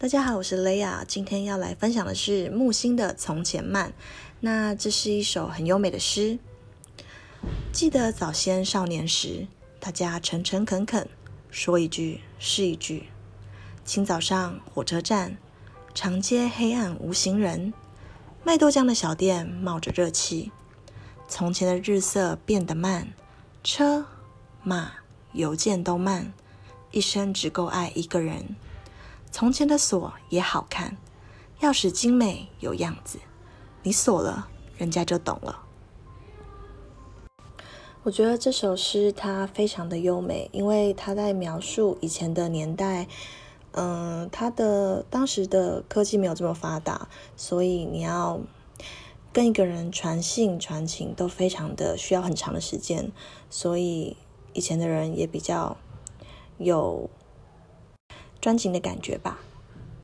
大家好，我是雷亚，今天要来分享的是木心的《从前慢》。那这是一首很优美的诗。记得早先少年时，大家诚诚恳恳，说一句是一句。清早上火车站，长街黑暗无行人，卖豆浆的小店冒着热气。从前的日色变得慢，车马邮件都慢，一生只够爱一个人。从前的锁也好看，钥匙精美有样子，你锁了，人家就懂了。我觉得这首诗它非常的优美，因为它在描述以前的年代，嗯，它的当时的科技没有这么发达，所以你要跟一个人传信传情都非常的需要很长的时间，所以以前的人也比较有。专情的感觉吧。